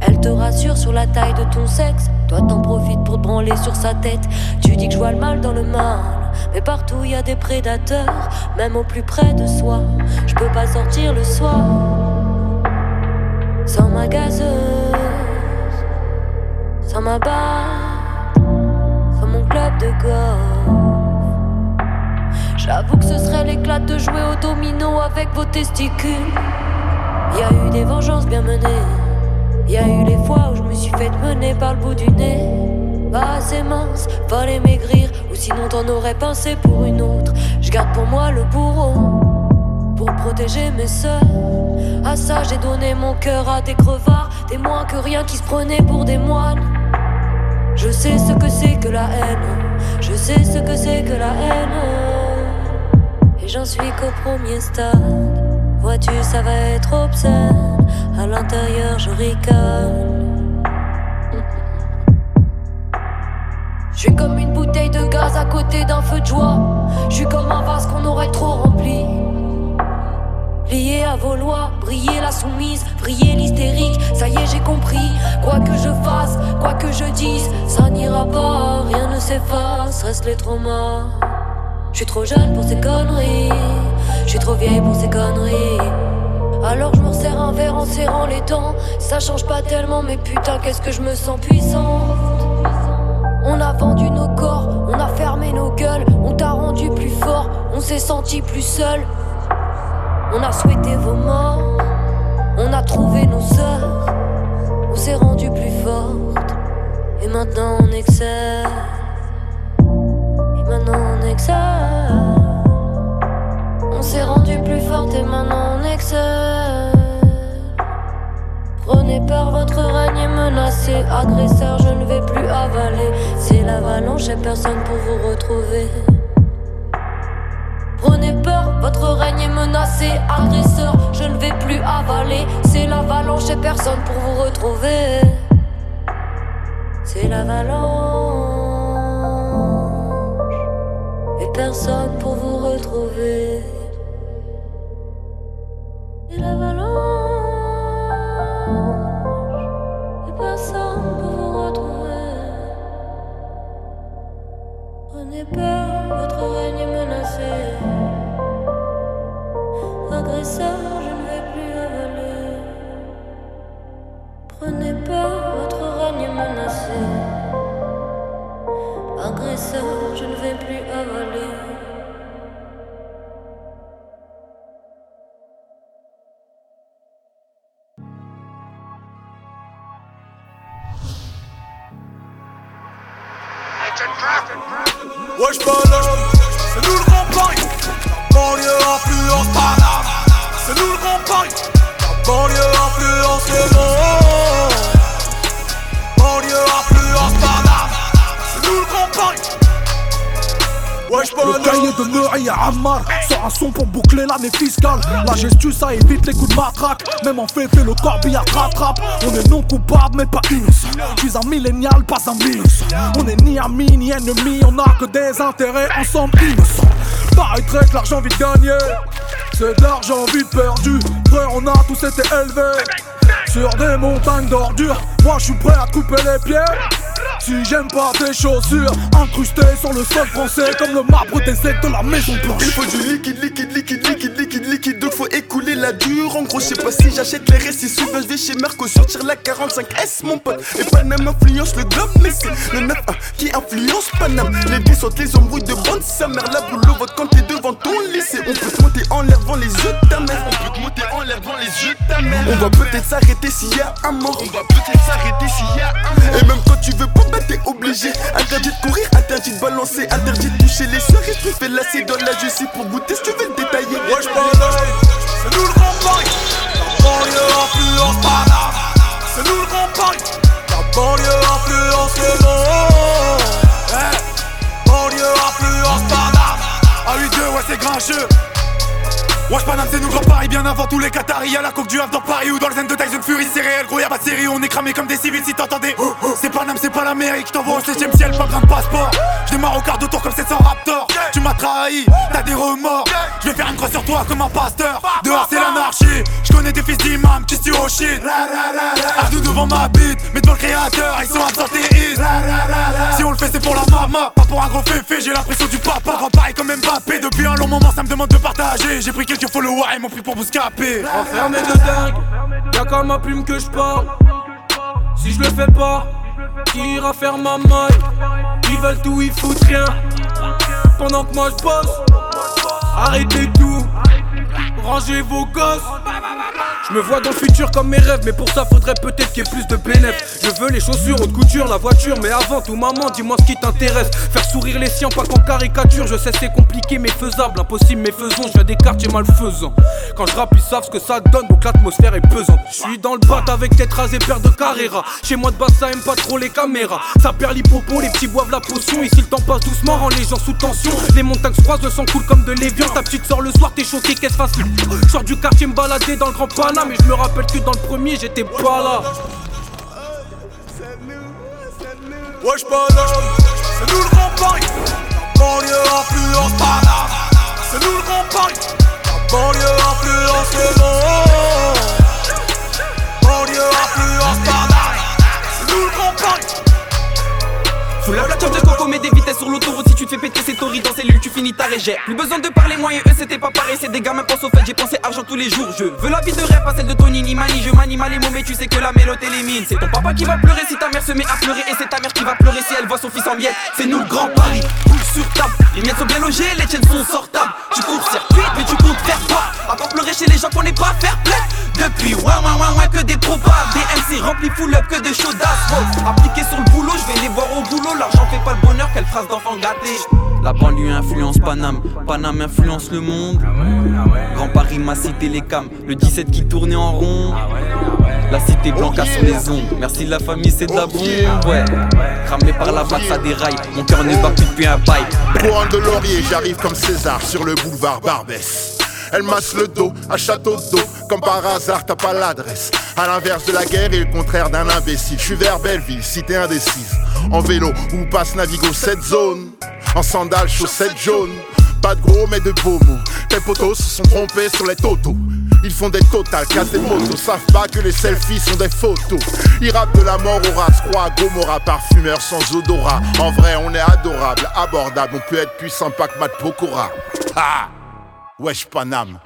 Elle te rassure sur la taille de ton sexe. Toi, t'en profites pour te branler sur sa tête. Tu dis que je vois le mal dans le mal. Mais partout y a des prédateurs, même au plus près de soi. Je peux pas sortir le soir sans ma gazeuse, sans ma barre, sans mon club de golf. J'avoue que ce serait l'éclat de jouer au domino avec vos testicules. Y a eu des vengeances bien menées. Y a eu les fois où je me suis fait mener par le bout du nez. Pas assez mince, fallait maigrir, ou sinon t'en aurais pincé pour une autre. Je garde pour moi le bourreau, pour protéger mes sœurs. À ça j'ai donné mon cœur à des crevards, des moins que rien qui se prenaient pour des moines. Je sais ce que c'est que la haine, je sais ce que c'est que la haine. Et j'en suis qu'au premier stade. Vois-tu, ça va être obscène. À l'intérieur, je ricane. Je suis comme une bouteille de gaz à côté d'un feu de joie. Je suis comme un vase qu'on aurait trop rempli. Lié à vos lois, briller la soumise, briller l'hystérique. Ça y est, j'ai compris. Quoi que je fasse, quoi que je dise, ça n'ira pas. Rien ne s'efface, reste les traumas. Je suis trop jeune pour ces conneries. Je suis trop vieille pour ces conneries. Alors je me resserre un verre en serrant les dents. Ça change pas tellement, mais putain, qu'est-ce que je me sens puissante. On a vendu nos corps, on a fermé nos gueules, on t'a rendu plus fort, on s'est senti plus seul. On a souhaité vos morts, on a trouvé nos sœurs, on s'est rendu plus forte. Et maintenant on excelle. Et maintenant on excelle. S'est rendu plus forte et maintenant on excelle. Prenez peur, votre règne est menacé. Agresseur, je ne vais plus avaler. C'est l'avalanche et personne pour vous retrouver. Prenez peur, votre règne est menacé. Agresseur, je ne vais plus avaler. C'est l'avalanche et personne pour vous retrouver. C'est l'avalanche et personne pour vous retrouver. Agresseur, je ne vais plus avaler. Ammar Sort un son pour boucler l'année fiscale. La gestu ça évite les coups de matraque. Même en fait fait le corbillard rattrape. On est non coupable mais pas innocent Je suis un millénial pas un minus On est ni amis ni ennemis. On a que des intérêts ensemble innocents Paraîtrait que l'argent vite gagné. C'est de l'argent vite perdu. Frère on a tous été élevés. Sur des montagnes d'ordures. Moi je suis prêt à couper les pieds Si j'aime pas tes chaussures incrustées sur le sol français comme le marbre des aides de la maison blanche. Il faut du liquide, liquide, liquide, liquide, liquide, liquide. Donc faut écouler la dure. En gros, je sais pas si j'achète les restes. Souvent je vais chez Merco sortir la 45S, mon pote. Et Paname influence le globe, mais c'est le 9 qui influence Paname. Les billes sont les embrouilles de bande. Sa mère, la boule vote quand t'es devant ton lycée. On peut te monter en l'air devant les yeux de ta mère. On peut te monter en l'air devant les yeux de ta mère. On va peut-être s'arrêter s'il y a un mort. On va peut-être s'arrêter s'il y a un mort. Et même quand tu veux pas, bah t'es obligé. Interdit de courir, interdit de balancer, interdit de toucher les soeurs. Et tu fais lasser dans la justice pour goûter si tu veux le détailler. C'est nous le grand Paris La banlieue influence Paname C'est nous le grand Paris La banlieue influence le monde Eh, Banlieue influence Paname Ah 8 2 ouais c'est grincheux Wesh Paname c'est nous grand Paris bien avant tous les Qataris. Y'a la coque du Havre dans Paris ou dans le zen de Tyson Fury C'est réel gros y'a pas de série. On est cramé comme des civils si t'entendais. C'est Paname c'est pas l'Amérique J't'envoie au 7ème ciel pas besoin de passeport J'démarre au quart de tour comme 700 Raptor Tu m'as trahi t'as des remords. Je vais faire une croix sur toi comme un pasteur. Dehors c'est l'anarchie. Je connais des fils d'imam qui se au shit. Ardu devant ma bite mais devant le créateur ils sont absentéistes. Si on le fait c'est pour la mama Pas pour un gros féfé. J'ai l'impression du papa. Grand Paris comme Mbappé Depuis un long moment ça me demande de partager. J'ai pris quelques followers et m'ont pris pour Bouscapé Enfermé de dingue, y'a qu'à ma plume que je parle. Si je le fais pas, qui ira faire ma maille? Ils veulent tout, ils foutent rien. Pendant que moi je bosse, arrêtez tout, rangez vos gosses. Je me vois dans le futur comme mes rêves, mais pour ça faudrait peut-être qu'il y ait plus de bénéfices. Je veux les chaussures, haute couture, la voiture, mais avant tout, maman, dis-moi ce qui t'intéresse. Faire sourire les siens, pas qu'en caricature. Je sais c'est compliqué, mais faisable, impossible, mais faisons. Je viens des quartiers malfaisants. Quand je rappe, ils savent ce que ça donne, donc l'atmosphère est pesante. Je suis dans le bat avec tête rasée, paire de Carrera. Chez moi de base, ça aime pas trop les caméras. Ça perd l'hippopon, les petits boivent la potion. Ici, le temps passe doucement, rend les gens sous tension. Les montagnes se croisent, le sang coule comme de l'évian. Ta petite sort le soir, t'es choqué, qu'est-ce Je sors du quartier, me balader dans le grand Paname. Mais je me rappelle que dans le premier, j'étais pas là. Wesh Paname, c'est nous le grand Paris. La banlieue influence Paname C'est nous le grand Paris. La banlieue influence le monde La voiture de coco, mets des vitesses sur l'autoroute. Si tu te fais péter, c'est torride dans cellule, tu finis ta régère. Plus besoin de parler, moi et eux, c'était pas pareil. C'est des gamins, pense au fait, j'ai pensé argent tous les jours. Je veux la vie de rêve, pas celle de Tony ni Mani. Je manie mal les mots, mais tu sais que la mélodie élimine. C'est ton papa qui va pleurer si ta mère se met à pleurer. Et c'est ta mère qui va pleurer si elle voit son fils en miettes. C'est nous le grand Paris, boule sur table. Les miettes sont bien logées, les tiennes sont sortables. Tu cours circuit, mais tu comptes faire quoi? Attends pleurer chez les gens qu'on n'est pas faire play. Depuis ouin ouin ouin ouin que des probables. Des MC remplis full up que de chaudas. Appliqué sur le boulot, je vais les voir au boulot. L'argent fait pas le bonheur, quelle phrase d'enfant gâté. La banlieue influence Paname, Paname influence le monde. Grand Paris, ma cité, les cams, le 17 qui tournait en rond. La cité blanca sur les ondes. Merci la famille, c'est de la bombe, ouais. Cramé par la vague, ça déraille. Mon cœur ne bat plus depuis un bail. Couronne de laurier, j'arrive comme César sur le boulevard Barbès. Elle masse le dos à château d'eau, comme par hasard t'as pas l'adresse. À l'inverse de la guerre et le contraire d'un imbécile. Je suis vers Belleville, cité indécise. En vélo, où passe Navigo cette zone. En sandales, chaussettes jaunes. Pas de gros mais de beaux mots. Tes potos se sont trompés sur les totos. Ils font des totales, cassent des motos, savent pas que les selfies sont des photos. Ils rappent de la mort au rat, croix à Gomorrah, parfumeur sans odorat. En vrai, on est adorable, abordable, on peut être puissant, Matt Pokora. Ah! Wesh Paname.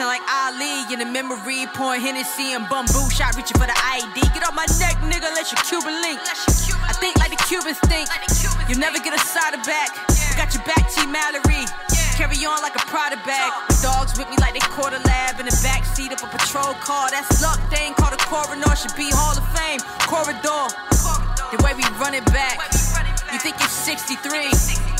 Boxing like Ali in the memory, pouring Hennessy and bamboo shot, reaching for the ID. Get off my neck, nigga, let your Cuban link. I think like the Cubans think. You'll never get a side of back. Got your back, T. Mallory. Carry on like a Prada bag. Dogs with me like they caught a lab in the back seat of a patrol car. That's luck. They ain't called a coroner. Should be Hall of Fame. Corridor. The way we run it back. You think it's 63?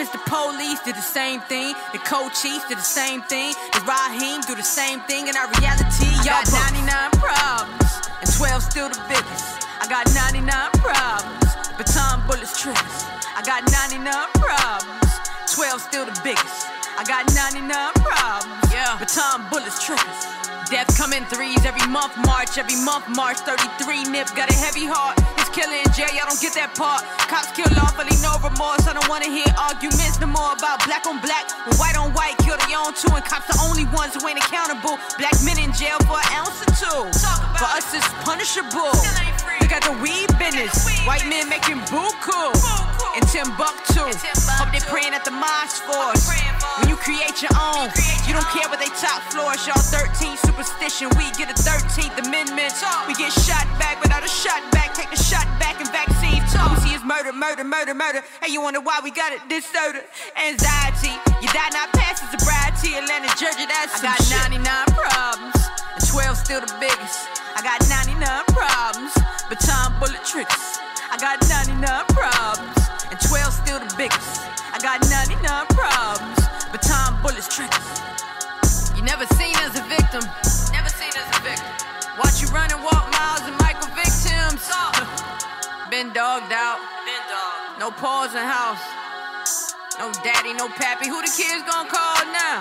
Mr. Police did the same thing. The co-chiefs did the same thing. The Raheem do the same thing. In our reality, y'all got 99 problems, and 12 still the biggest. I got 99 problems, baton bullets triggers. I got 99 problems, 12 still the biggest. I got 99 problems, yeah, baton bullets triggers. In threes every month, March, every month, March 33. Nip got a heavy heart. It's killing in jail, y'all don't get that part. Cops kill lawfully, no remorse. I don't wanna hear arguments no more about black on black. When white on white, kill their own two, And cops the only ones who ain't accountable. Black men in jail for an ounce or two. For us, it's punishable. Look at the weed business. White men making buku. In Timbuktu. Hope they praying at the mosque for us. When you create your own, you don't care what they top floors. Y'all 13 superstition, we get a 13th amendment. We get shot back without a shot back. Take the shot back and vaccines. All we see is murder, murder, murder, murder. Hey, you wonder why we got it? Soda. Anxiety. You die not past the sobriety. Atlanta, Georgia, that's I got 99 problems. And 12 still the biggest. I got 99 problems. Baton bullet triggers. I got 99 problems. And 12 still the biggest. I got 99 problems. Baton bullets triggers. You never seen as a victim. Never seen as a victim. Watch you run and walk miles and Michael victims. Been dogged out. Been dogged. No pause in house. No daddy, no pappy. Who the kids gonna call now?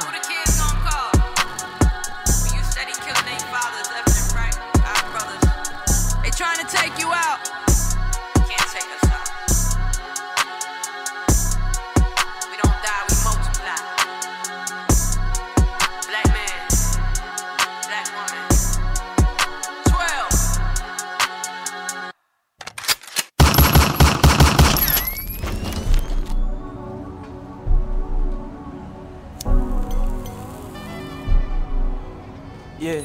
Yeah.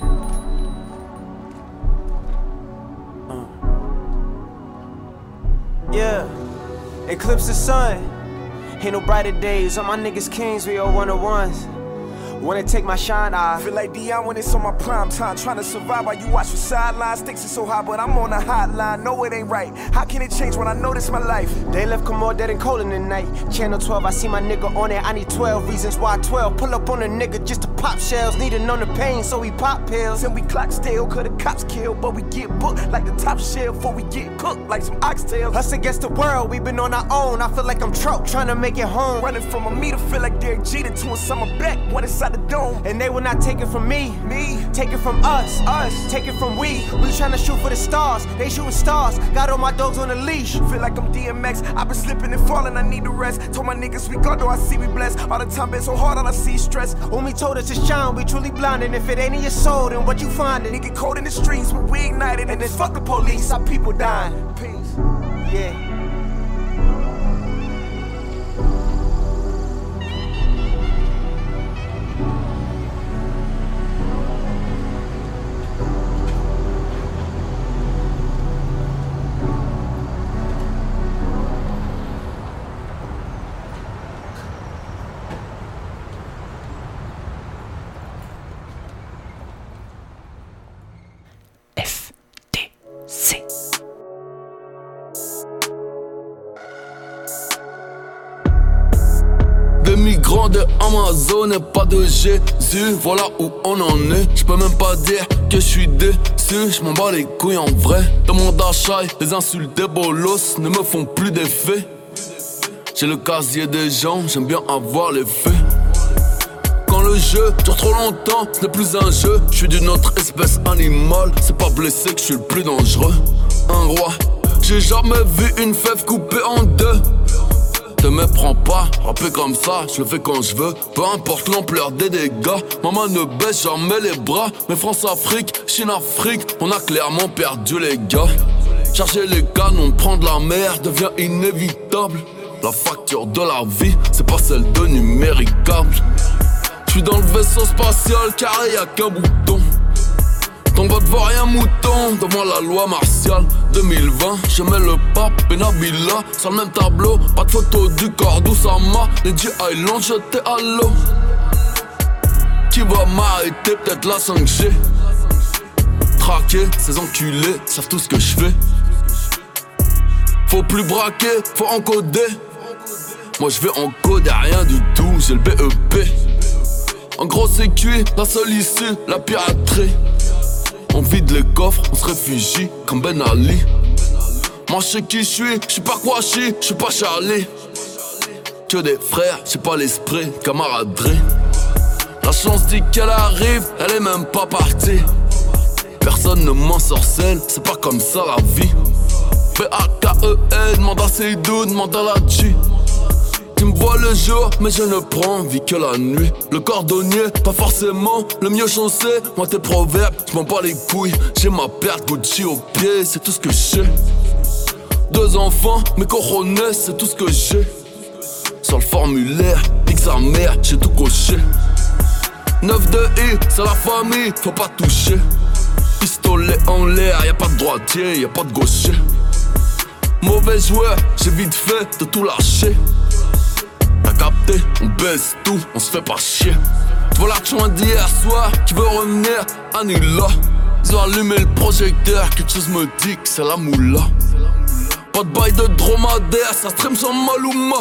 Uh. Yeah. Eclipse the sun. Ain't no brighter days. All my niggas kings, we all one of ones. Wanna take my shine, I Feel like Dion when it's on my prime time. Trying to survive while you watch the sidelines. Sticks is so high, but I'm on the hotline. No, it ain't right. How can it change when I know this my life? They left come more dead and cold in the night. Channel 12, I see my nigga on it. I need 12 reasons why 12. Pull up on a nigga just to pop shells. Need to know the pain, so we pop pills. And we clock still, cause the cops kill. But we get booked like the top shelf before we get cooked like some oxtails. Us against the world, we been on our own. I feel like I'm Trout trying to make it home. Running from a meter, feel like Derek Jeter to a summer back. One inside the dome. And they will not take it from me. Me. Take it from us. Us. Take it from we. We tryna shoot for the stars. They shooting stars. Got all my dogs on a leash. Feel like I'm DMX. i been slipping and falling, I need to rest. Told my niggas we got though I see we blessed. All the time been so hard, all I see is stress. When we told us to shine, we truly blinded. If it ain't in your soul, then what you findin'? Nigga cold in the streets, but we ignited. And then fuck the police, our people dying. Peace. Yeah. Des migrants de Amazon et pas de Jésus, voilà où on en est. Je peux même pas dire que je suis déçu, je m'en bats les couilles en vrai. Dans mon d'achat, les insultes des bolos ne me font plus d'effet. J'ai le casier des gens, j'aime bien avoir les faits. Quand le jeu dure trop longtemps, ce n'est plus un jeu. Je suis d'une autre espèce animale, c'est pas blessé que je suis le plus dangereux. Un roi, j'ai jamais vu une fève coupée en deux. Te méprends pas, rapper comme ça, je le fais quand je veux. Peu importe l'ampleur des dégâts, maman ne baisse jamais les bras. Mais France-Afrique, Chine-Afrique, on a clairement perdu les gars. Charger les canons, prendre la mer devient inévitable. La facture de la vie, c'est pas celle de numéricable. J'suis dans le vaisseau spatial, carré y'a qu'un bouton. Ton vote vaut rien mouton. Devant la loi martiale 2020, je mets le pape et Nabila sur le même tableau. Pas de photo du corps d'Oussama. Les G Island jetés à l'eau. Qui va m'arrêter? Peut-être la 5G Traquer, ces enculés savent tout ce que je fais. Faut plus braquer, faut encoder. Moi je vais encoder rien du tout, j'ai le BEP En gros c'est cuit, la seule issue, la piraterie on vide les coffres, on se réfugie comme Ben Ali. Moi je sais qui je suis, je suis pas quoi je suis pas Charlie. Que des frères, j'ai pas l'esprit, camaraderie. La chance dit qu'elle arrive, elle est même pas partie. Personne ne m'en sorcelle, c'est pas comme ça la vie. P-A-K-E-N, demande à demande à la G. Tu me vois le jour, mais je ne prends vie que la nuit. Le cordonnier, pas forcément le mieux chaussé. Moi, tes proverbes, je m'en bats les couilles. J'ai ma perte Gucci au pied, c'est tout ce que j'ai. Deux enfants, mes coronets, c'est tout ce que j'ai. Sur le formulaire, nique sa mère, j'ai tout coché. 9 de I, c'est la famille, faut pas toucher. Pistolet en l'air, y a pas de droitier, y a pas de gaucher. Mauvais joueur, j'ai vite fait de tout lâcher. T'as capté, on baisse tout, on se fait pas chier. Tu vois l'argent d'hier soir, qui veut revenir, annule-la. Ils ont allumé le projecteur, quelque chose me dit que c'est la moula. Pas de bail de dromadaire, ça stream sans Maluma.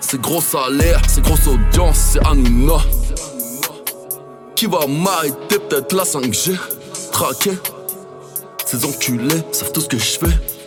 C'est gros salaire, c'est grosse audience, c'est Hanouna. Qui va m'arrêter, peut-être la 5G. Traqué, ces enculés savent tout ce que je fais.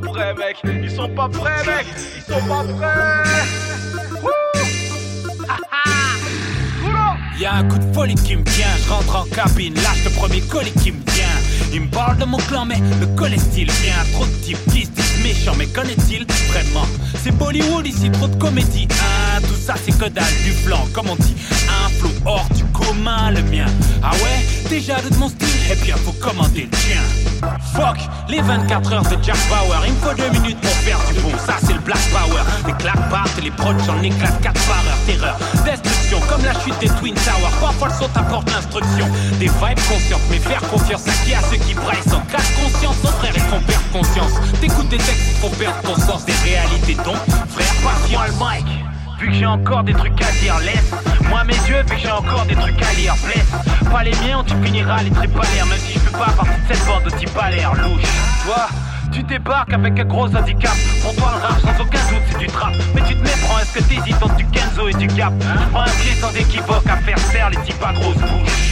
Prêts, mec. Ils sont pas prêts, mec. Ils sont pas prêts. Y'a un coup de folie qui me tient, je rentre en cabine, lâche le premier colis qui me vient. Il me parle de mon clan, mais le connaît-il bien Trop de types disent méchants, mais connaît-il vraiment? C'est Bollywood ici, trop de comédie. Ah, tout ça c'est que dalle du flanc, comme on dit. Flow hors du commun, le mien. Ah ouais, déjà de mon style, eh bien faut commander le tien. Fuck les 24 heures de Jack Bauer. Il me faut deux minutes pour faire du bon. Ça, c'est le Black Power. Les claques partent et les prods, j'en éclate 4 par heure. Terreur, destruction, comme la chute des Twin Towers. Parfois, le son t'apporte l'instruction. Des vibes conscientes, mais faire confiance à qui? À ceux qui braillent sans casse conscience. Son frère et qu'on perd conscience. T'écoutes des textes pour perdre ton sens des réalités. Donc, frère, patient le mic. Vu que j'ai encore des trucs à dire, laisse. Moi mes yeux, fait que j'ai encore des trucs à lire, blesse. Pas les miens, tu finiras les trépalaires Même si je fais pas partie de cette bande de type l'air louche. Toi, tu débarques avec un gros handicap. Pour toi le rap, sans aucun doute, c'est du trap. Mais tu te méprends, est-ce que t'hésites entre du Kenzo et du Cap? Prends un pied sans équivoque à faire taire les types à grosse bouche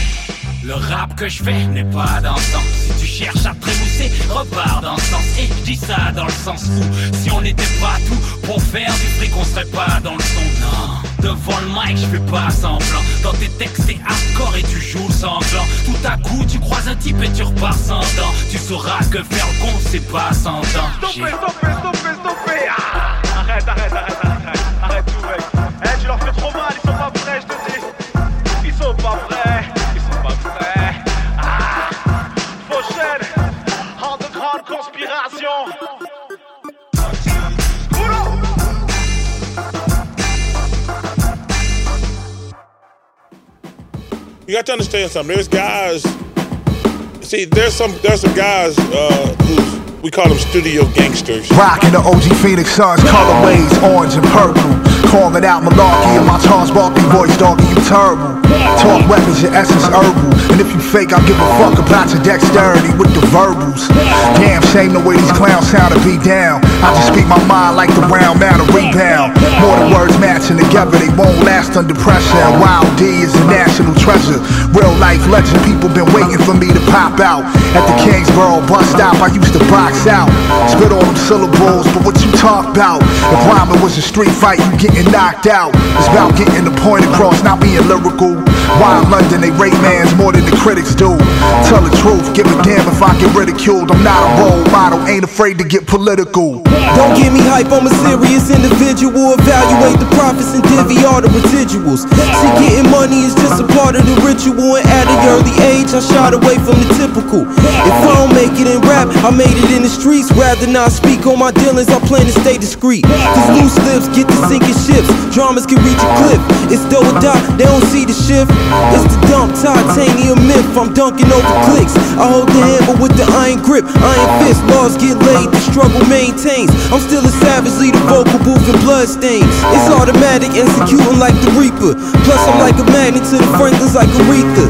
le rap que je fais n'est pas dans le sens. Si tu cherches à trémousser, repars dans le sens. Et dis ça dans le sens où, si on n'était pas tout pour faire du fric, on serait pas dans le son. Non, devant le mic, je fais pas semblant. Dans tes textes, t'es hardcore et tu joues sanglant. Tout à coup, tu croises un type et tu repars sans dents. Tu sauras que faire le con, c'est pas sans dents. Stoppez, stoppez, stoppez, stoppez. Ah, arrête, arrête. Arrête You got to understand something. There's guys. See, there's some there's some guys uh, who's We call them studio gangsters. Rocking the OG Phoenix Suns, colorways, orange and purple. Calling out malarkey in my Charles Barkley voice, doggy, you terrible. Talk weapons, your essence herbal. If you fake, I'll give a fuck about your dexterity with the verbals. Damn shame the way these clowns sound to be down. I just speak my mind like the round of rebound. More than words matching together, they won't last under pressure. And Wild D is a national treasure. Real life legend, people been waiting for me to pop out. At the Kingsborough bus stop, I used to box out. Spit all them syllables, but what you talk about? If rhyming was a street fight, you getting knocked out. It's about getting the point across, not being lyrical. In London they rate mans more than the critics do? Tell the truth, give a damn if I get ridiculed. I'm not a role model, ain't afraid to get political. Don't get me hype, I'm a serious individual. Evaluate the profits and divvy all the residuals. See, getting money is just a part of the ritual. And at an early age, I shied away from the typical. If I don't make it in rap, I made it in the streets. Rather not speak on my dealings, I plan to stay discreet. Cause loose lips get to sinking ships. Dramas can reach a cliff. It's do or die, they don't see the shift. It's the dump, titanium myth. I'm dunking over clicks. I hold the hammer with the iron grip. Iron fist, laws get laid, the struggle maintains. I'm still a savage, lead a vocal booth and blood stains. It's automatic, executing like the Reaper. Plus, I'm like a magnet to the Franklins like Aretha.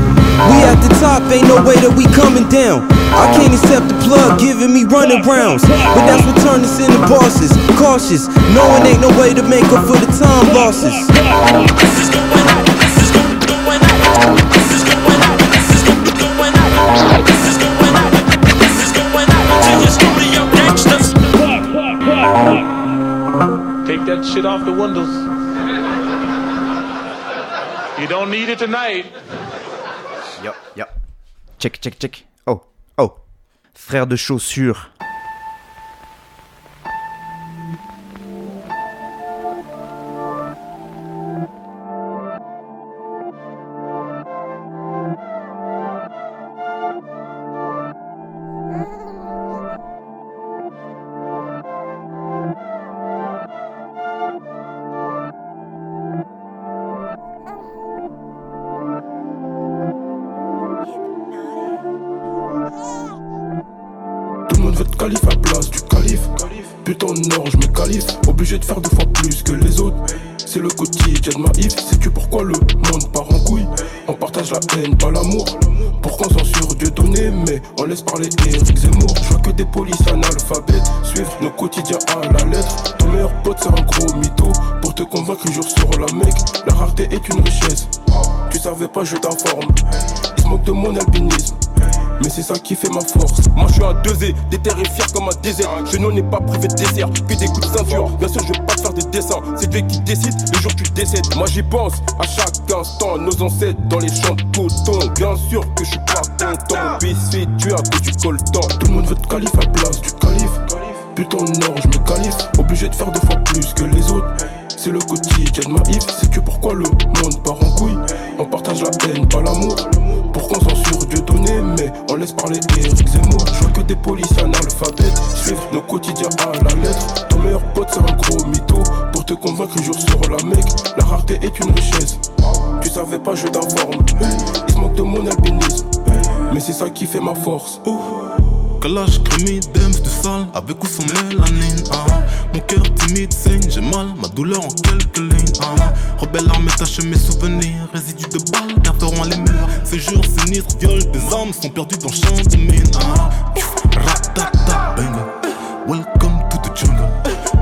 We at the top, ain't no way that we coming down. I can't accept the plug giving me running rounds. But that's what turned us into bosses. Cautious, knowing ain't no way to make up for the time losses. Shit off the windows. You don't need it tonight. Yo, yo. Check, check, check. Oh, oh. Frère de chaussures. Laisse parler Eric Zemmour. Je vois que des polices analphabètes suivent nos quotidiens à la lettre. Ton meilleur pote, c'est un gros mytho. Convaincre, jour sur la mec. La rareté est une richesse. Tu savais pas, je t'informe. Ils se de mon albinisme. Mais c'est ça qui fait ma force. Moi je suis un 2 déterré fier comme un désert. Je n'en ai pas privé de désert, que des coups de ceinture. Bien sûr, je vais pas te faire des dessins. C'est Dieu qui décide le jour où tu décèdes. Moi j'y pense à chaque instant. Nos ancêtres dans les champs de coton. Bien sûr que je suis pas content. Biscuit, tu as que tu temps. Tout le monde veut te calife à place du calife. Putain, non, je me qualifie. Obligé de faire deux fois plus que les autres. C'est le quotidien de ma if. C'est que pourquoi le monde part en couille. On partage la haine, pas l'amour. Pourquoi on censure Dieu donné, mais on laisse parler Eric Zemmour. Je vois que des policiers analphabètes suivent nos quotidiens à la lettre. Ton meilleur pote, c'est un gros mytho. Pour te convaincre, jour sur la mec. La rareté est une richesse. Tu savais pas, je t'informe. Ils se moquent de mon albinisme. Mais c'est ça qui fait ma force. Calage, crémie, dems, du sale, avec ou sans mélanine. ah. Mon cœur timide saigne, j'ai mal, ma douleur en quelques lignes. ah. Rebelle armée tache mes souvenirs, résidus de balles garderont les murs. Ces jours sinistres, viol des âmes sont perdus dans champ de mine. ah. Ratata, bang. Welcome to the jungle.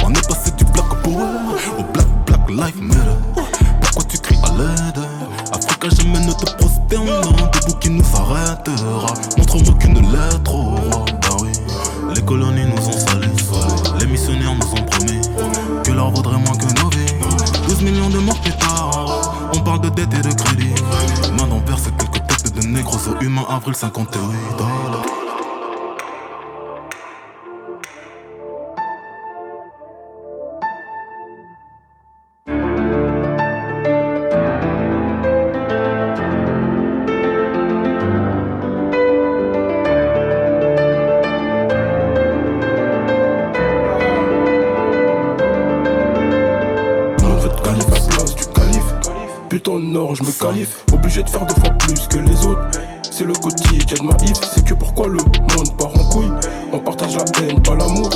On est passé du black power au black, black life matter. Pourquoi tu cries à l'aide? Africa jamais ne te prosterne Debout qui nous arrêtera Montre-moi qu'une lettre au roi. Bah oui. Les colonies nous ont salis. Les missionnaires nous ont promis Que l'or vaudrait moins que nos vies 12 millions de morts plus tard. On parle de dette et de crédit. Main on verse quelques têtes de négros humains Avril 58 dollars c'est que pourquoi le monde part en couille On partage la haine, pas l'amour.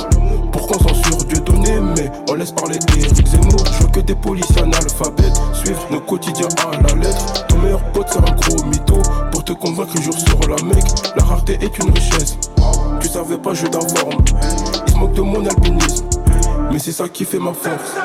Pourquoi on censure Dieu donné, mais on laisse parler Eric Zemmour. Je veux que des policiers analphabètes suivre nos quotidiens à la lettre. Ton meilleur pote c'est un gros mytho pour te convaincre jour sur la mec. La rareté est une richesse. Tu savais pas, je d'informe. Ils se moquent de mon albinisme, mais c'est ça qui fait ma force.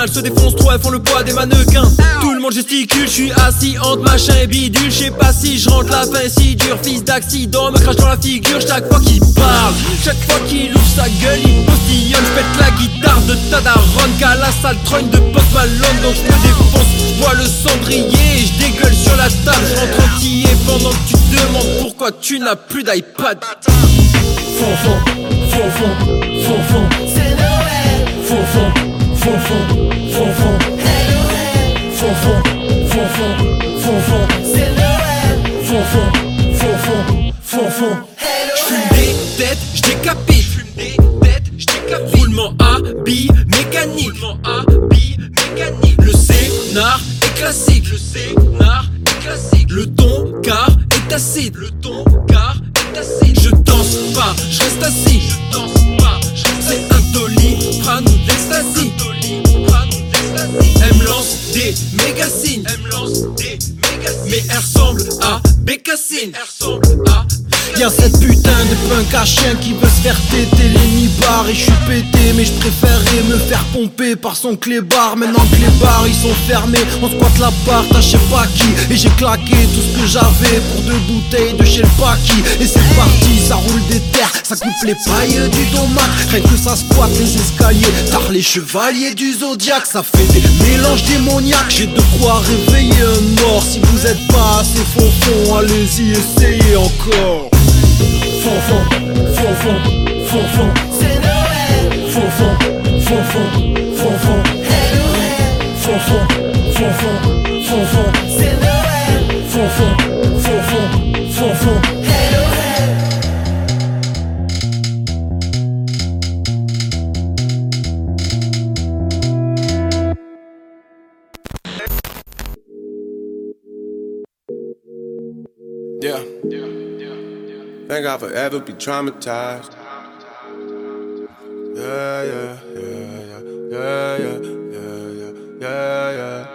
Elles se défoncent trop, elles font le poids des mannequins. Tout le monde gesticule, je suis assis entre machin et bidule. Je sais pas si je rentre la fin si dur. Fils d'accident, me crache dans la figure chaque fois qu'il parle. Chaque fois qu'il ouvre sa gueule, il postillonne. J'pète la guitare de Tadaron, qu'à la salle trogne de Post Malone. Donc je me défonce, je vois le cendrier et je dégueule sur la table. Je rentre entier pendant que tu te demandes pourquoi tu n'as plus d'iPad. Fond, fond, fond. C'est Noël. Fond, Fonfon, fonfon. Fonfon, fonfon, fonfon. Fonfon, fonfon, fonfon. Hello, J'fume des têtes, j'décapite. J'fume des têtes, j'décapite. Roulement mécanique. Roulement mécanique. Le scénar est classique. Le scénar est classique. Le ton car est acide. Le ton car je danse pas, je reste assis. Je danse pas, je. C'est un doliprane ou. Elle me lance des mégasignes. Elle me lance des mégasignes. Mais elle ressemble à Bécassine. Elle ressemble à Y'a cette putain de punk à chien qui veut se faire téter les nibards. Et je suis pété mais je préférerais me faire pomper par son clébard. Maintenant que les bars ils sont fermés, on squatte la part à je sais pas qui. Et j'ai claqué tout ce que j'avais pour deux bouteilles de chez le Paki. Et c'est parti, ça roule des terres, ça coupe les pailles du domac. Rien que ça squatte les escaliers, tard les chevaliers du zodiaque Ça fait des mélanges démoniaques, j'ai de quoi réveiller un mort Si vous êtes pas assez fond, allez-y essayez encore Fonfon, fonfon, fonfon. C'est Noël. Fonfon, fonfon, fonfon. Hello. Fonfon, fonfon, fonfon. C'est Noël. Fonfon. I'll forever be traumatized. Yeah, yeah, yeah, yeah, yeah, yeah, yeah, yeah.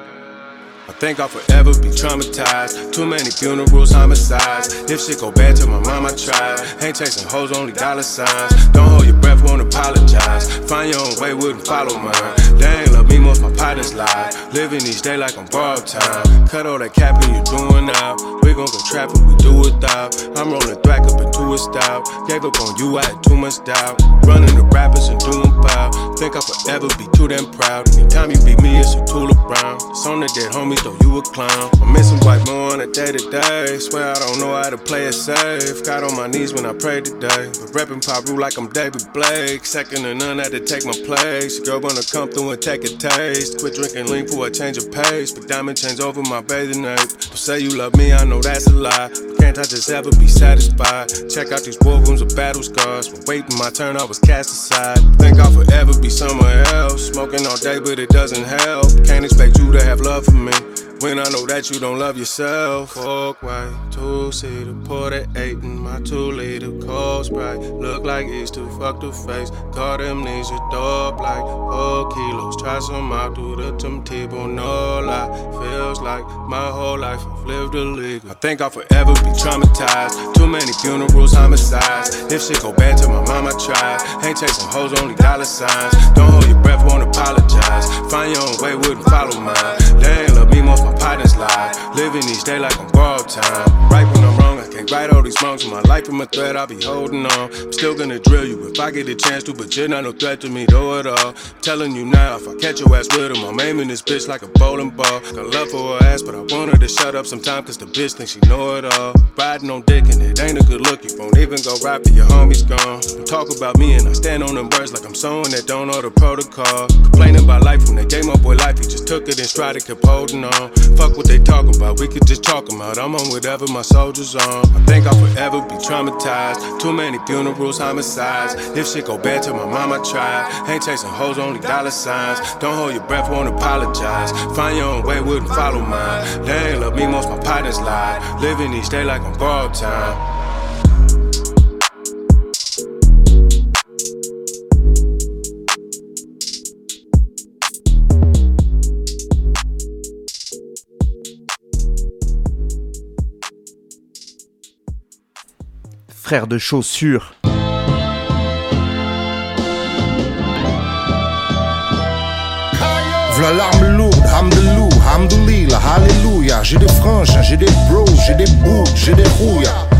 I think I'll forever be traumatized. Too many funerals, homicides. If shit go bad to my mom, I tried. Ain't chasing hoes, only dollar signs. Don't hold your breath, won't apologize. Find your own way, wouldn't follow mine. They ain't love me most, my partners lie. Living each day like I'm borrowed time. Cut all that cap and you doing out. We gon' go trapping, we do it without. I'm rolling thrack up into a style. Gave up on you, I had too much doubt. Running the rappers and doing pow. Think I'll forever be too damn proud. Anytime you beat me, it's a Tula Brown. It's on the dead homies, though you a clown. I'm missing white more on a day to day. Swear I don't know how to play it safe. Got on my knees when I prayed today. But reppin' pop rule like I'm David Blake. Second to none, had to take my place. Girl wanna come through and take a taste. Quit drinking lean for a change of pace. But diamond chains over my bathing ape. Don't say you love me, I know that's a lie. But can't I just ever be satisfied? Check out these war wounds of battle scars. When waiting my turn, I was cast aside. Think I'll forever be somewhere else. Smoking all day, but it doesn't help. Can't expect you to have love for me. When I know that you don't love yourself. Fork white, two seater, pour that eight in my two liter cold sprite. Look like it's too fuck the face. Got amnesia, dope like four kilos. Try some out, do the Tebow, no lie. Feels like my whole life I've lived illegal. I think I'll forever be traumatized. Too many funerals, homicides. If shit go bad to my mom, I try. Ain't chasing hoes, only dollar signs. Don't hold your breath, won't apologize. Find your own way, wouldn't follow mine. They ain't love me, most my partners lie. Living each day like I'm borrowed time. Right when I'm wrong, right all these wrongs. My life in my threat, I'll be holding on. I'm still gonna drill you if I get a chance to, but you're not no threat to me, though at all. I'm telling you now, if I catch your ass with him, I'm aiming this bitch like a bowling ball. Got love for her ass, but I want her to shut up sometime, cause the bitch thinks she know it all. Riding on dick and it ain't a good look, you won't even go right for your homies gone. Don't talk about me and I stand on them words like I'm someone that don't know the protocol. Complaining about life when they gave my boy life, he just took it and stride to keep holding on. Fuck what they talking about, we could just talk about. I'm on whatever my soldiers on. I think I'll forever be traumatized. Too many funerals, homicides. If shit go bad to my mom, I try. Ain't chasing hoes, only dollar signs. Don't hold your breath, won't apologize. Find your own way, wouldn't follow mine. They ain't love me, most my partners lie. Living each day like I'm borrowed time. Frère de chaussures. V'là l'arme lourde, hamdelou, hamdoulillah, alléluia J'ai des franges, j'ai des bros, j'ai des bouts, j'ai des rouillas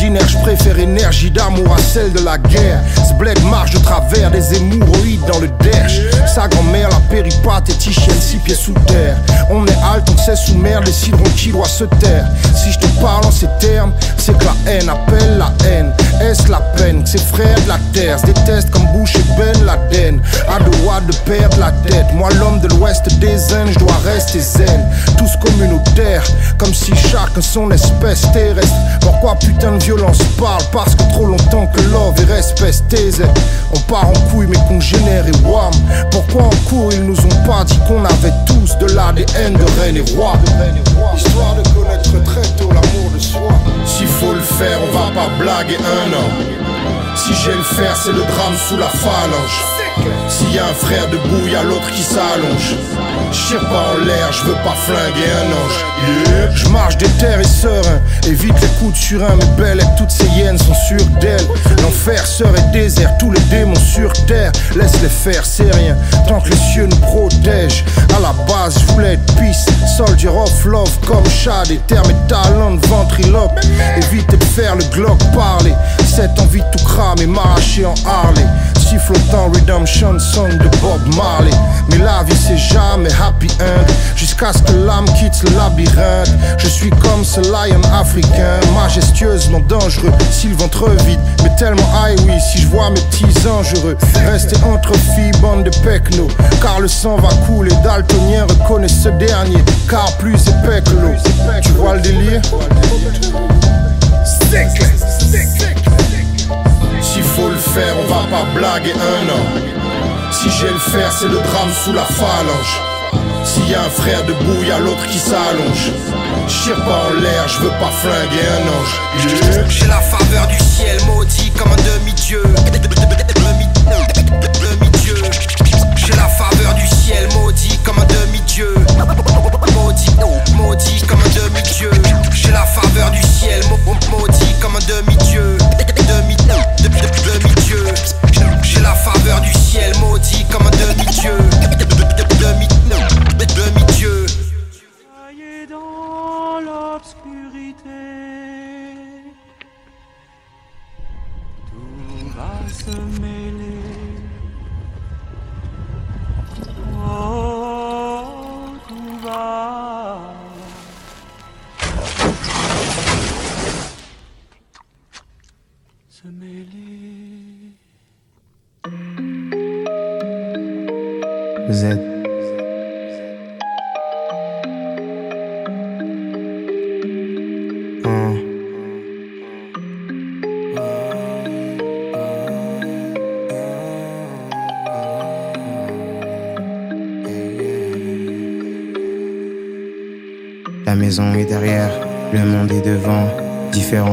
D'ordinaire, je préfère énergie d'amour à celle de la guerre. Ce marche de travers des hémorroïdes dans le derche. Sa grand-mère, la péripatéticienne, six pieds sous terre. On est halte, on sait sous mer, décideront qui doit se taire. Si je te parle en ces termes, c'est que la haine appelle la haine. Est-ce la peine que ces frères de la terre se détestent comme Bush et Ben Laden? À deux de perdre la tête. Moi, l'homme de l'ouest des Indes, je dois rester zen. Tous communautaires, comme si chacun son espèce terrestre. Pourquoi putain de violence parle? Parce que trop longtemps que love et respect taisait. On part en couille mais qu'on génère et wham. Pourquoi en cours ils nous ont pas dit qu'on avait tous de l'ADN de reine et roi? Histoire de connaître très tôt l'amour de soi. S'il faut le faire, on va pas blaguer un an. Si j'ai le faire, c'est le drame sous la phalange. S'il y a un frère debout, y a l'autre qui s'allonge. Je pas en l'air, je veux pas flinguer un ange. Je marche des terres et serein, évite les coups de surin. Mais belle et toutes ces hyènes sont sûres d'elle. L'enfer serait désert, tous les démons sur terre. Laisse les faire, c'est rien, tant que les cieux nous protègent. À la base, je voulais être peace, soldier of love, comme chat, des termes et talents de ventriloque. Évite de faire le glock parler. Cette envie de tout cramer, m'arracher en Harley. Sifflotant Redemption Song de Bob Marley. Mais la vie c'est jamais happy end. Jusqu'à ce que l'âme quitte le labyrinthe. Je suis comme ce lion africain, majestueusement dangereux. S'il ventre vide, mais tellement high, oui. Si je vois mes petits anges heureux, rester entre filles, bande de pecno. Car le sang va couler, daltonien reconnaît ce dernier. Car plus épais que l'eau. Tu vois le délire? Blaguer un an. Si j'ai le faire, c'est le drame sous la phalange. S'il y a un frère debout, y a l'autre qui s'allonge. J'tire pas en l'air, je veux pas flinguer un ange. J'ai la faveur du ciel maudit comme un demi-dieu. Demi-dieu. J'ai la faveur du ciel maudit comme un demi-dieu. Maudit, maudit comme un demi-dieu. J'ai la faveur du ciel maudit comme un demi-dieu. Demi, demi-dieu. Faveur du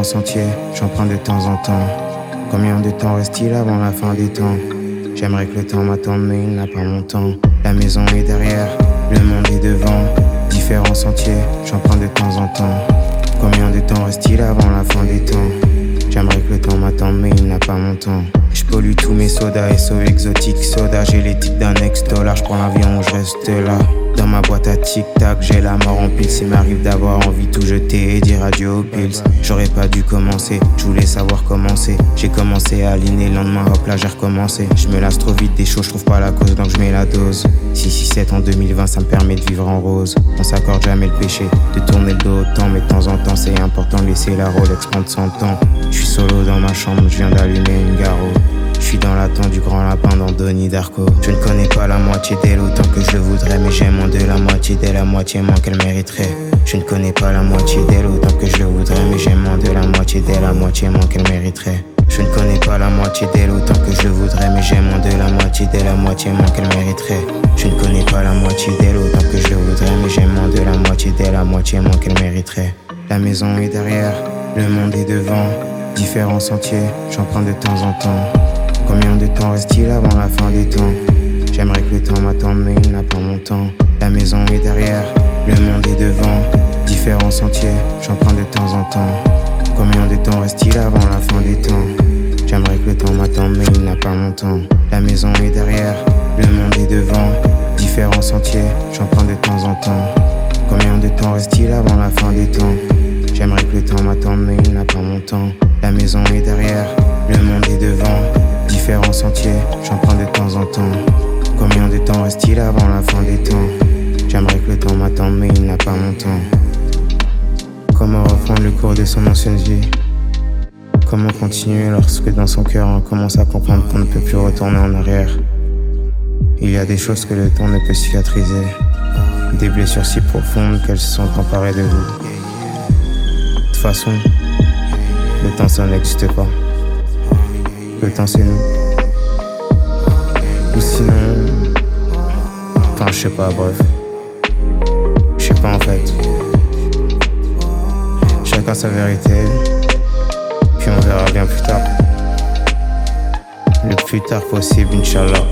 Sentiers, j'emprunte de temps en temps. Combien de temps reste-t-il avant la fin des temps? J'aimerais que le temps m'attende, mais il n'a pas mon temps. La maison est derrière, le monde est devant. Différents sentiers, j'emprunte de temps en temps. Combien de temps reste-t-il avant la fin des temps? J'aimerais que le temps m'attende, mais il n'a pas mon temps. Je pollue tous mes sodas, SO exotique soda. J'ai les d'un ex-dollar, je prends l'avion, je reste là. Dans ma boîte à tic-tac, j'ai la mort en pile. S'il m'arrive d'avoir envie tout jeter et dire adieu aux pills. J'aurais pas dû commencer, je voulais savoir commencer. J'ai commencé à aligner, le lendemain, hop là, j'ai recommencé. Je me lasse trop vite des choses, je trouve pas la cause, donc je mets la dose. 667 en 2020, ça me permet de vivre en rose. On s'accorde jamais le péché, de tourner le dos autant, mais de temps en temps, c'est important de laisser la Rolex prendre son temps. Je suis solo dans ma chambre, je viens d'allumer une garo. Je suis dans l'attente du grand lapin d'Andoni Darko. Je ne connais pas la moitié d'elle autant que je voudrais, mais j'aime en de la moitié d'elle, la moitié moins qu'elle mériterait. Je ne connais pas la moitié d'elle autant que je voudrais, mais j'aime en de la moitié d'elle, la moitié moins qu'elle mériterait. Je ne connais pas la moitié d'elle autant que je voudrais, mais j'aime en de la moitié d'elle, la moitié moins qu'elle mériterait. Je ne connais pas la moitié d'elle autant que je voudrais, mais j'aime en de la moitié d'elle, la moitié moins qu'elle mériterait. La maison est derrière, le monde est devant, différents sentiers, j'emprunte de temps en temps. Combien de temps reste-t-il avant la fin des temps J'aimerais que le temps m'attende, mais il n'a pas mon temps. La maison est derrière, le monde est devant. Différents sentiers, j'emprunte de temps en temps. Combien de temps reste-t-il avant la fin des temps J'aimerais que le temps m'attende, mais il n'a pas mon temps. La maison est derrière, le monde est devant. Différents sentiers, j'emprunte de temps en temps. Combien de temps reste-t-il avant la fin des temps J'aimerais que le temps m'attende, mais il n'a pas mon temps. La maison est derrière, le monde est devant. Différents sentiers, j'emprunte de temps en temps. Combien de temps reste-t-il avant la fin des temps? J'aimerais que le temps m'attende, mais il n'a pas mon temps. Comment reprendre le cours de son ancienne vie Comment continuer lorsque dans son cœur on commence à comprendre qu'on ne peut plus retourner en arrière? Il y a des choses que le temps ne peut cicatriser, des blessures si profondes qu'elles se sont emparées de vous. De toute façon, le temps ça n'existe pas. Le temps c'est nous. Ou sinon. Enfin, je sais pas, bref. Je sais pas en fait. Chacun sa vérité. Puis on verra bien plus tard. Le plus tard possible, Inch'Allah.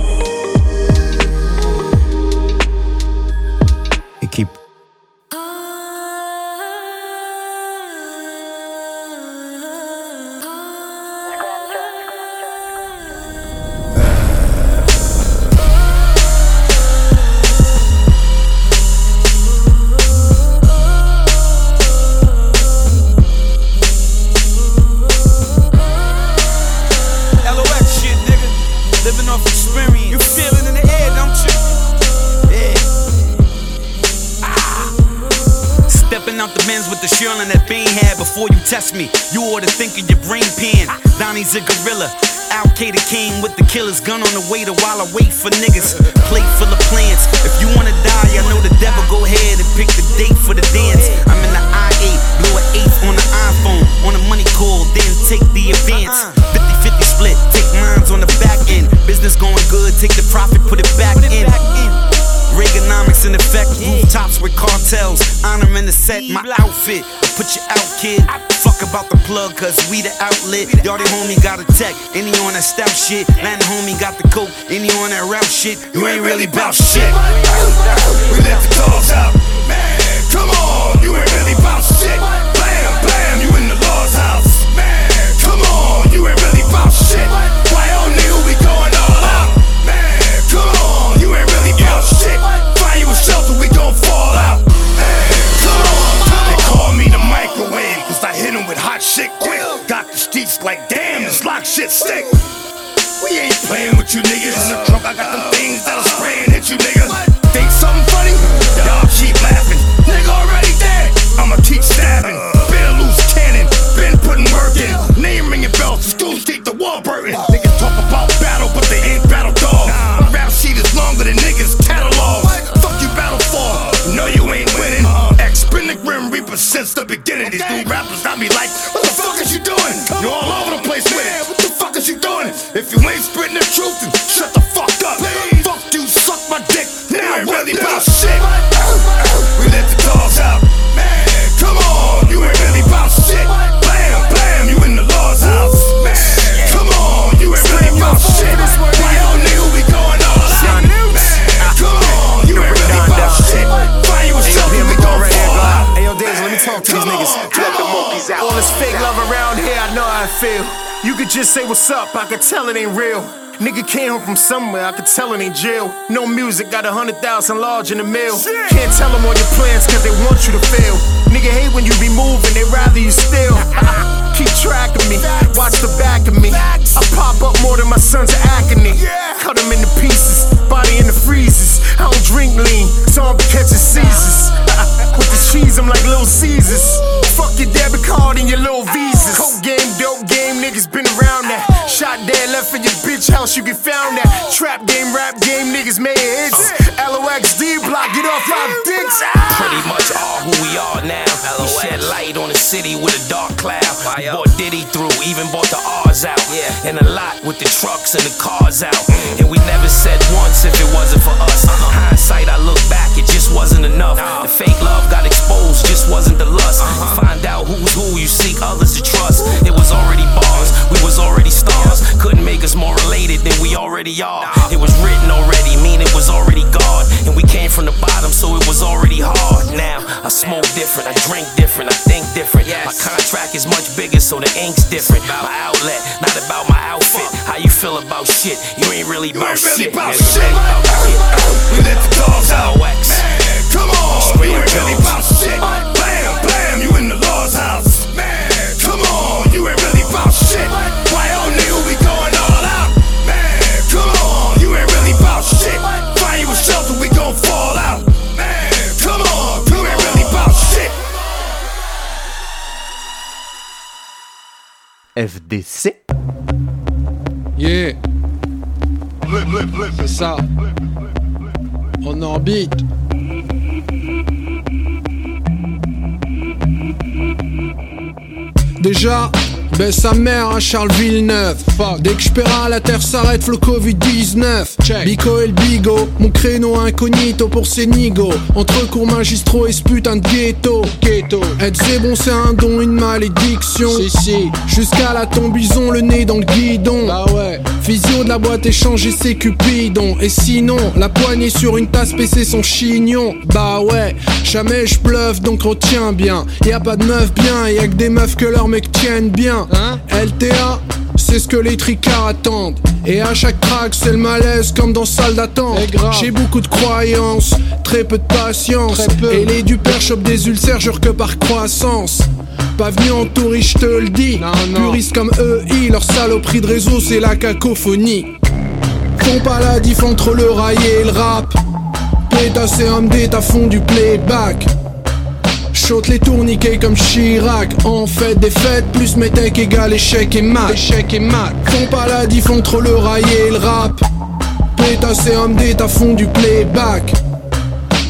Test me. You ought to think of your brain pan. Donnie's a gorilla. Al Qaeda king with the killer's gun on the waiter while I wait for niggas. Plate full of plants. If you wanna die, I know the devil. Go ahead and pick the date for the dance. I'm in the I8, blow an eighth on the iPhone. On a money call, then take the advance. Uh-huh. 50 50 split, take mines on the back end. Business going good, take the profit, put it back in. Rooftops with cartels. Honor in the set, my outfit. Put you out, kid. Fuck about the plug, cause we the outlet. Y'all the homie got a tech, any on that stout shit. Land homie got the coke, any on that rap shit. You ain't really bout shit. We let the dogs out. Man, come on, you ain't really bout shit. like damn, this lock shit stick. We ain't playing with you niggas. In the trunk, I got them things that'll spray at you niggas. Think something funny? Y'all keep laughing. Nigga already dead. I'ma keep stabbing. Been a loose cannon. Been putting work in. Name ringing bells. Schools keep the wall burning. Niggas talk about battle, but they ain't battle dogs. My rap sheet is longer than niggas' catalog. Fuck you, battle for. No, you ain't winning. X been the Grim Reaper since the beginning. These new rappers got me like. You all over the place with it. What the fuck is you doing? If you ain't feel. You could just say what's up, I could tell it ain't real. Nigga came home from somewhere, I could tell it ain't jail. No music, got a hundred thousand large in the mail. Can't tell them all your plans, cause they want you to fail. Nigga hate when you be moving, they rather you still. Keep track of me, watch the back of me. I pop up more than my son's of acne. Cut him into pieces, body in the freezers. I don't drink lean, so I'm catching Caesars. With the cheese, I'm like Little Caesars. Fuck your debit card and your little visas. Coke game, dope game, niggas been around that. Shot dead, left in your bitch house, you get found that. Trap game, rap game, niggas made hits. LOX D block, get off our dicks. Pretty much all who we are now. We shed light on the city with a dark cloud. We bought Diddy through, even bought the R's out. And a lot with the trucks and the cars out. And we never said once if it wasn't for us. Hindsight, I look back, it just wasn't enough. The fake love got exposed, just wasn't the lust. Find out who's who, you seek others to trust. It was already bars, we was already stars. Couldn't make us more related than we already are. It was written already, mean it was already God. And we came from the bottom, so it was already hard. Now I smoke different, I drink different, I think different. My contract is much bigger, so the ink's different. My outlet, not about my outfit. How you feel about shit? You ain't really about shit. about nigga. shit. We let the dogs out. Man, Come on, you ain't really about shit. You in the law's house. Man, come on, you ain't really about shit. Why oh nigga, we going all out? Man, come on, you ain't really about shit. Find you a shelter, we gon' fall out. Man, come on, you ain't really about shit. FDC. Yeah. C'est ça. En orbite. Déjà, baisse sa mère à Charles Villeneuve. Dès que j'paiera la terre s'arrête, flow Covid-19. Bico et le bigo, mon créneau incognito pour ces nigos. Entre cours magistraux et ce putain de ghetto. Ghetto. Être c'est bon, c'est un don, une malédiction. Si, si. Jusqu'à la tombison, le nez dans le guidon. Bah ouais. Physio de la boîte échangée, c'est Cupidon. Et sinon, la poignée sur une tasse PC son chignon. Bah ouais, jamais je bluffe donc retiens bien. Y a pas de meuf bien, y a que des meufs que leurs mecs tiennent bien. LTA, c'est ce que les tricards attendent. Et à chaque track, c'est le malaise comme dans salle d'attente. J'ai beaucoup de croyances, très peu de patience. Et les du père chopent des ulcères, jure que par croissance. Pas venu en touriste, je te le dis. Puristes comme EI, leur saloperie de réseau, c'est la cacophonie. Font pas la diff entre le rail et le rap. Pétasse et MD, t'as fond du playback. Shot les tourniquets comme Chirac. En fait des fêtes plus mes techs égale échec et mat Échec et mat Font pas la diff entre le rail et le rap. Pétasse et MD, t'as fond du playback.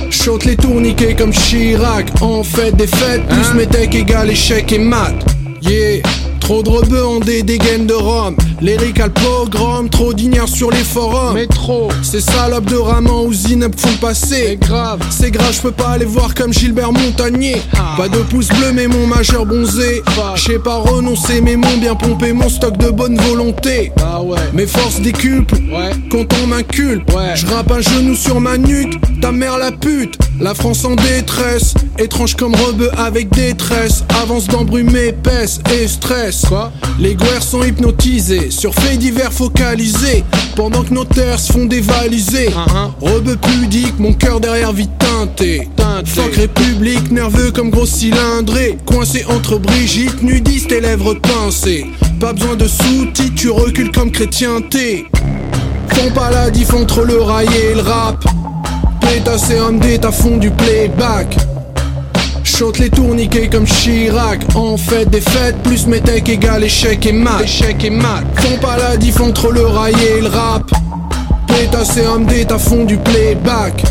Shot les tourniquets comme Chirac. En fait des fêtes plus mes techs égale échec et mat Yeah Trop de rebeux en des dégaines de Rome L'Eric a le pogrom, trop d'ignards sur les forums. Mais trop. Ces salopes de Raman ou Zineb font passer. C'est grave. C'est grave, je peux pas aller voir comme Gilbert Montagnier. Pas de pouce bleu mais mon majeur bronzé. J'ai pas renoncé mais mon bien pompé Mon stock de bonne volonté. Ah ouais. Mes forces décuplent Ouais. Quand on m'inculpe Ouais. Je rappe un genou sur ma nuque Ta mère la pute. La France en détresse Étrange comme rebeu avec détresse. Avance d'embrume épaisse et stress Quoi Les guerres sont hypnotisés Sur faits divers focalisés Pendant que nos terres se font dévaliser. Rebeu pudique, mon cœur derrière vite teinté. Fuck république, nerveux comme gros cylindré Coincé entre Brigitte, nudiste et lèvres pincées. Pas besoin de sous-titres, tu recules comme chrétienté. Font pas la diff entre le rail et le rap. Pétasse et MD, t'as fond du playback Shot les tourniquets comme Chirac. En fait des fêtes plus mes techs égale échec et mat. Échec et mat. Font pas la diff entre le rail et le rap. Pétasse et MD, t'as fond du playback.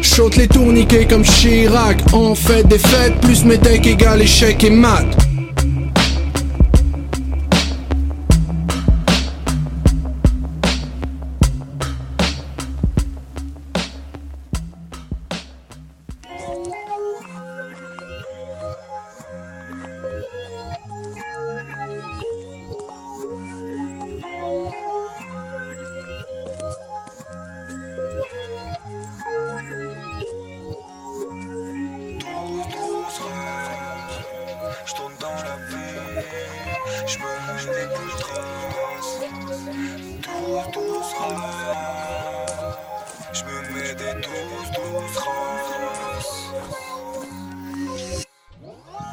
Shot les tourniquets comme Chirac. En fait des fêtes plus mes techs égale échec et mat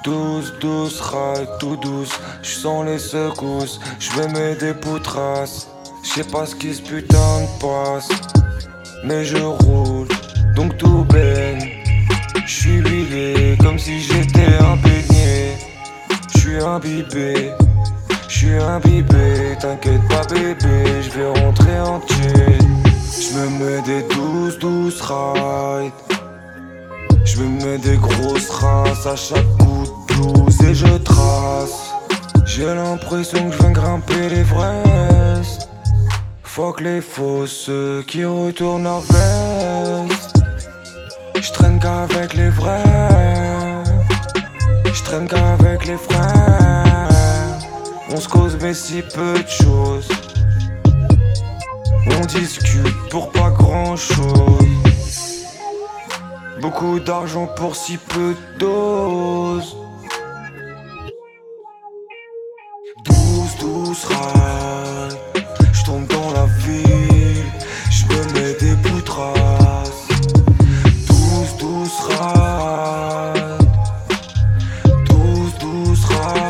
Douce, douce, ride, tout douce. J'sens les secousses, j'vais mettre des poutras. J'sais pas ce qui se putain de passe. Mais je roule, donc tout baigne. J'suis huilé comme si j'étais un beignet. J'suis imbibé, j'suis imbibé. T'inquiète pas, bébé, j'vais rentrer entier. J'me mets des douces, douces rides. Je me mets des grosses traces à chaque coup et je trace. J'ai l'impression que je viens grimper l'Everest. Fuck les fausses qui retournent leur veste. Je traîne qu'avec les vrais. Je traîne qu'avec les frères. On se cause mais si peu de choses. On discute pour pas grand chose. Beaucoup d'argent pour si peu de doses. Douce, douce ride. J'tombe dans la ville. J'me mets des poutras. Douce, douce ride. Douce, douce ride.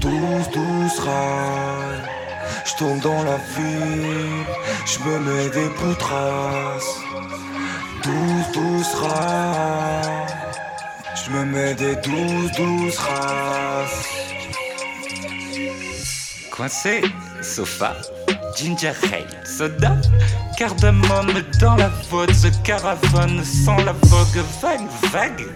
Douce, douce ride. J'tombe dans la ville. J'me mets des poutras. Douce, douce race. Je me mets des douces, douces races. Coincé, sofa, ginger ale, soda, cardamome dans la vodka, caravane sans la vogue, vague, vague.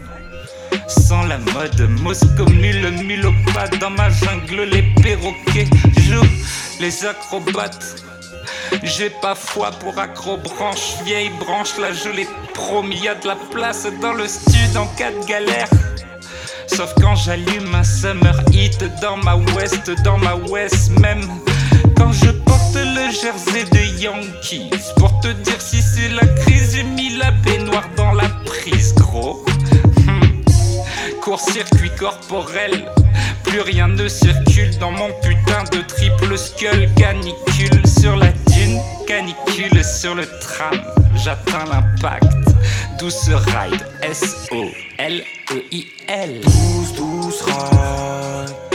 Sans la mode, Moscou, mille, mille pas dans ma jungle, les perroquets jouent les acrobates. J'ai pas foi pour accrobranche, vieille branche, là je l'ai promis, de la place dans le stud en cas de galère. Sauf quand j'allume un summer hit dans ma west, dans ma west même. Quand je porte le jersey de Yankees, pour te dire si c'est la crise, j'ai mis la baignoire dans la prise, gros. Hmm. Court-circuit corporel, plus rien ne circule dans mon putain de triple skull canicule sur la dune, canicule sur le tram. J'atteins l'impact, douce ride, S-O-L-E-I-L. Douce, douce ride.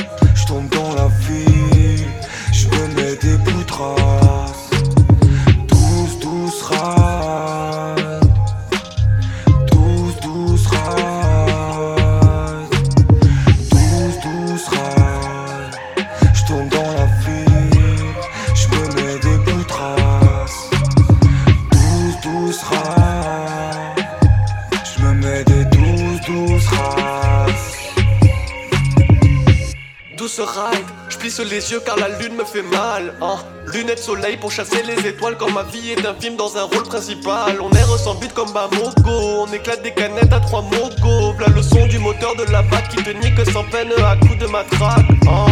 Yeux car la lune me fait mal. Hein. Lunettes soleil pour chasser les étoiles quand ma vie est un film dans un rôle principal. On erre sans but comme Bamogo, on éclate des canettes à trois mogos. La leçon du moteur de la batte qui te nique sans peine à coups de matraque. Hein.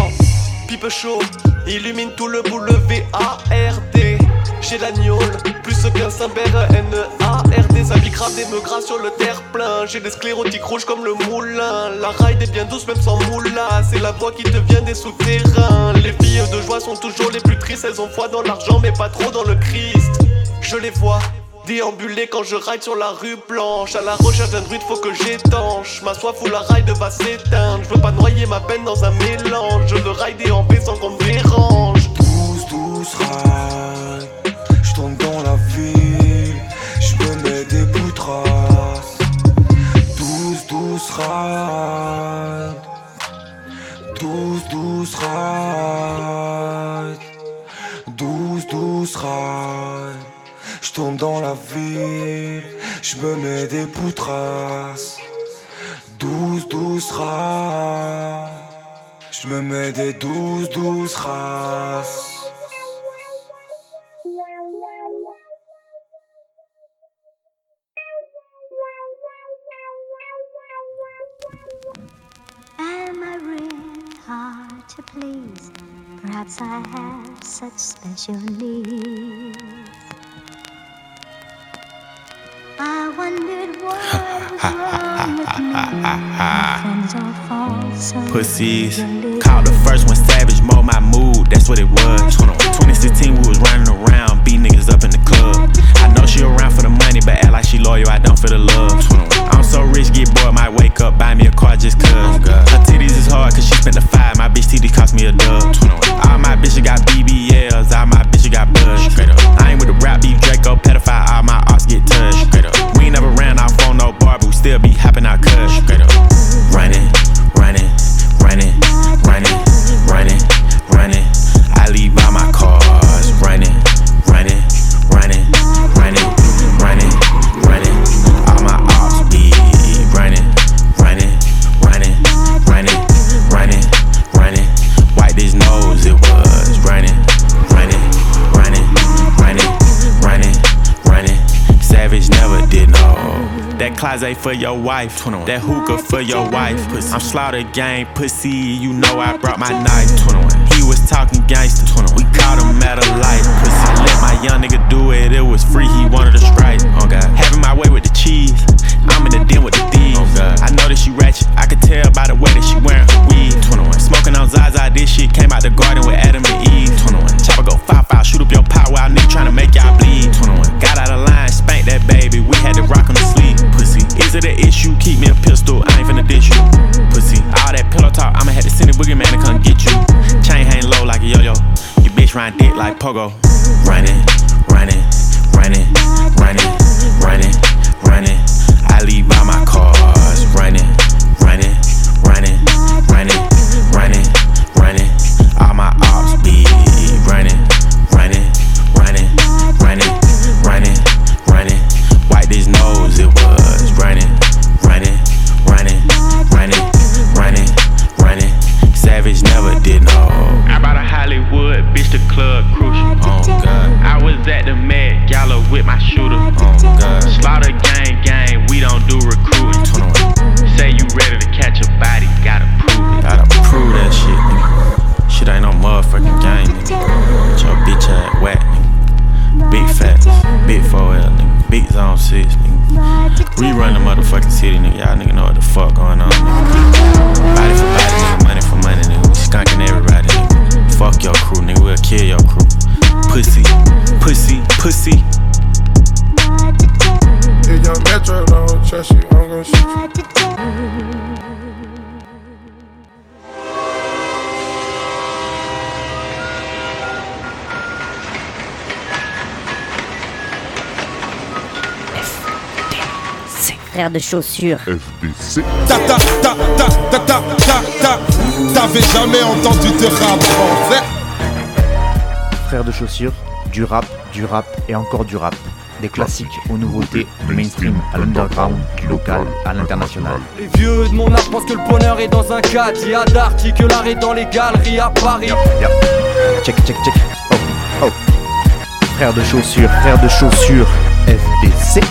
Pipe chaud, illumine tout le boulevard-A-R-D. J'ai l'agneau, plus qu'un Saint-Bert N-A-R-D. Ça grave des meugras sur le terre-plein. J'ai des sclérotiques rouges comme le moulin. La ride est bien douce, même sans moula. C'est la voix qui te vient des souterrains. Les filles de joie sont toujours les plus tristes. Elles ont foi dans l'argent, mais pas trop dans le Christ. Je les vois. Déambuler quand je ride sur la rue blanche À la recherche d'un druide faut que j'étanche Ma soif ou la ride va s'éteindre Je veux pas noyer ma peine dans un mélange Je veux rider en paix sans qu'on me dérange Douce, douce ride. Ride. Douce, douce ride. Douce, douce ride. J'tombe dans la ville. J'me mets des poutras. Douce, douce ride. J'me mets des douces, douces races. Hard to please? Perhaps I have such special needs. I wondered what was wrong with me. Friends all fall Pussies. Called the first one savage, mold my mood, that's what it was. 2016, we was running around, beat niggas up in the club. I know she around for the money, but act like she loyal, I don't feel the love. Closet for your wife. That hookah for your wife. Pussy. I'm slaughter gang pussy, you know I brought my knife. He was talking gangster. We caught him at a light. Pussy. I let my young nigga do it, it was free, he wanted a strike. Oh God. Having my way with the cheese. I'm in the den with the thieves. Oh God. I know that she ratchet, I could tell by the way that she wearing her weave. 21. Smoking on Zaza, this shit came out the garden with Adam and Eve. 21. Chopper go five five, shoot up your pot while nigga trying to make y'all bleed. 21. Got out of line, spanked that baby, we had to rock on the sleeve to that issue, keep me a pistol, I ain't finna ditch you. Pussy, all that pillow talk, I'ma have to send a boogie man to come get you. Chain hang low like a yo yo. You bitch run dick like pogo. Running, running, running, running, running, running. I leave by my cars. running, running, running, running, running, running. All my ops de chaussures. FDC. Ta ta ta ta ta ta ta ta. T'avais jamais entendu de rap fait. Frères de chaussures, du rap, du rap et encore du rap. Des classiques aux nouveautés, du mainstream à l'underground, du local à l'international. Les vieux de mon âge pensent que le bonheur est dans un cadre. Il y a d'arty que l'art est dans les galeries à Paris. Check, check, check. Oh, oh. Frères de chaussures, frères de chaussures, FDC.